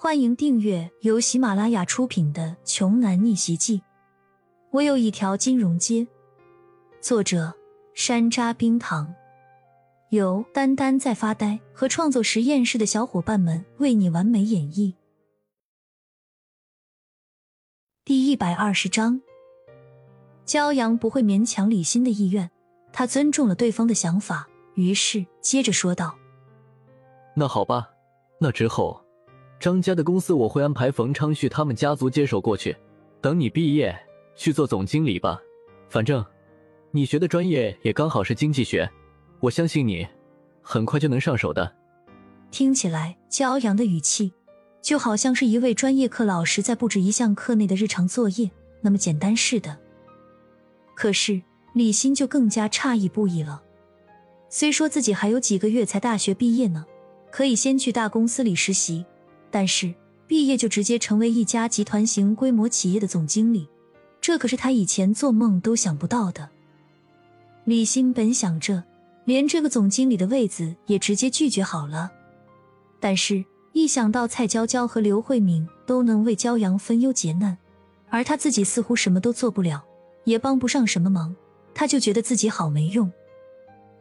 欢迎订阅由喜马拉雅出品的《穷男逆袭记》。我有一条金融街。作者：山楂冰糖，由丹丹在发呆和创作实验室的小伙伴们为你完美演绎。第一百二十章，骄阳不会勉强李欣的意愿，他尊重了对方的想法，于是接着说道：“那好吧，那之后。”张家的公司我会安排冯昌旭他们家族接手过去，等你毕业去做总经理吧。反正你学的专业也刚好是经济学，我相信你很快就能上手的。听起来，骄阳的语气就好像是一位专业课老师在布置一项课内的日常作业那么简单似的。可是李欣就更加诧异不已了。虽说自己还有几个月才大学毕业呢，可以先去大公司里实习。但是毕业就直接成为一家集团型规模企业的总经理，这可是他以前做梦都想不到的。李欣本想着连这个总经理的位子也直接拒绝好了，但是一想到蔡娇娇和刘慧敏都能为骄阳分忧解难，而他自己似乎什么都做不了，也帮不上什么忙，他就觉得自己好没用，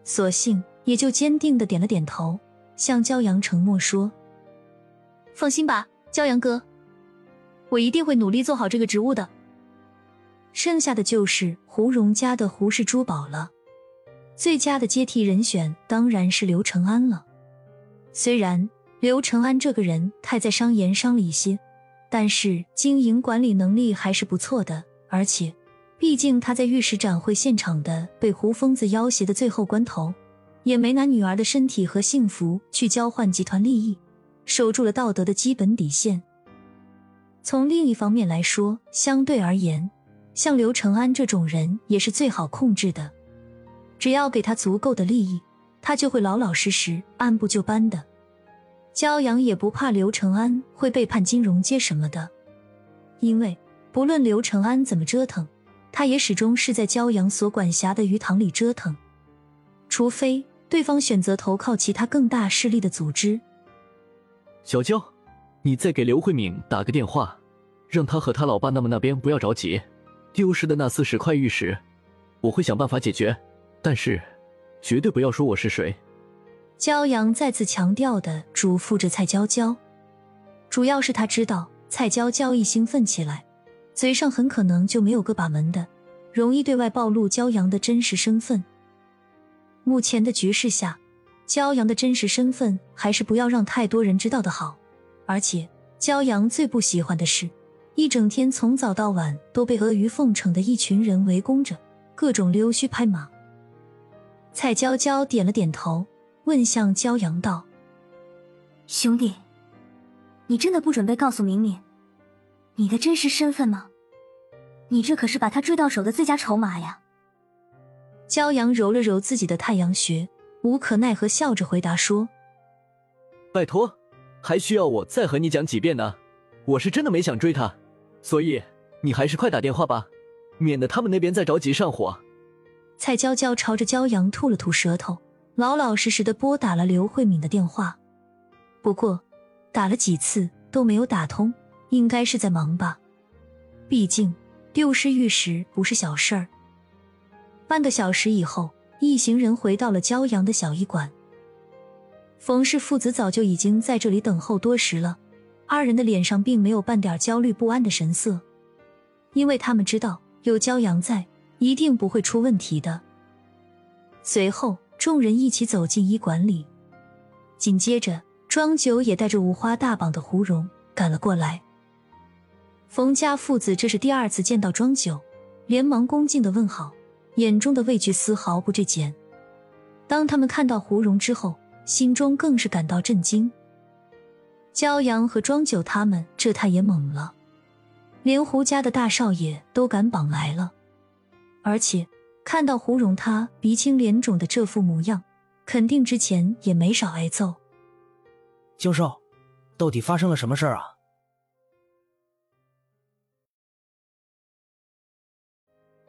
索性也就坚定的点了点头，向骄阳承诺说。放心吧，骄阳哥，我一定会努力做好这个职务的。剩下的就是胡荣家的胡氏珠宝了，最佳的接替人选当然是刘承安了。虽然刘承安这个人太在商言商了一些，但是经营管理能力还是不错的。而且，毕竟他在玉石展会现场的被胡疯子要挟的最后关头，也没拿女儿的身体和幸福去交换集团利益。守住了道德的基本底线。从另一方面来说，相对而言，像刘承安这种人也是最好控制的。只要给他足够的利益，他就会老老实实、按部就班的。骄阳也不怕刘承安会背叛金融街什么的，因为不论刘承安怎么折腾，他也始终是在骄阳所管辖的鱼塘里折腾。除非对方选择投靠其他更大势力的组织。小娇，你再给刘慧敏打个电话，让她和她老爸那么那边不要着急。丢失的那四十块玉石，我会想办法解决，但是绝对不要说我是谁。骄阳再次强调的嘱咐着蔡娇娇，主要是他知道蔡娇娇一兴奋起来，嘴上很可能就没有个把门的，容易对外暴露骄阳的真实身份。目前的局势下。骄阳的真实身份还是不要让太多人知道的好，而且骄阳最不喜欢的是，一整天从早到晚都被阿谀奉承的一群人围攻着，各种溜须拍马。蔡娇娇点了点头，问向骄阳道：“兄弟，你真的不准备告诉明明你的真实身份吗？你这可是把他追到手的最佳筹码呀！”骄阳揉了揉自己的太阳穴。无可奈何，笑着回答说：“拜托，还需要我再和你讲几遍呢？我是真的没想追他，所以你还是快打电话吧，免得他们那边再着急上火。”蔡娇娇朝着骄阳吐了吐舌头，老老实实的拨打了刘慧敏的电话。不过打了几次都没有打通，应该是在忙吧。毕竟丢失玉石不是小事儿。半个小时以后。一行人回到了骄阳的小医馆，冯氏父子早就已经在这里等候多时了。二人的脸上并没有半点焦虑不安的神色，因为他们知道有骄阳在，一定不会出问题的。随后，众人一起走进医馆里，紧接着，庄九也带着五花大绑的胡蓉赶了过来。冯家父子这是第二次见到庄九，连忙恭敬的问好。眼中的畏惧丝毫不坠减。当他们看到胡蓉之后，心中更是感到震惊。骄阳和庄九他们这他也懵了，连胡家的大少爷都敢绑来了，而且看到胡蓉他鼻青脸肿的这副模样，肯定之前也没少挨揍。教授，到底发生了什么事儿啊？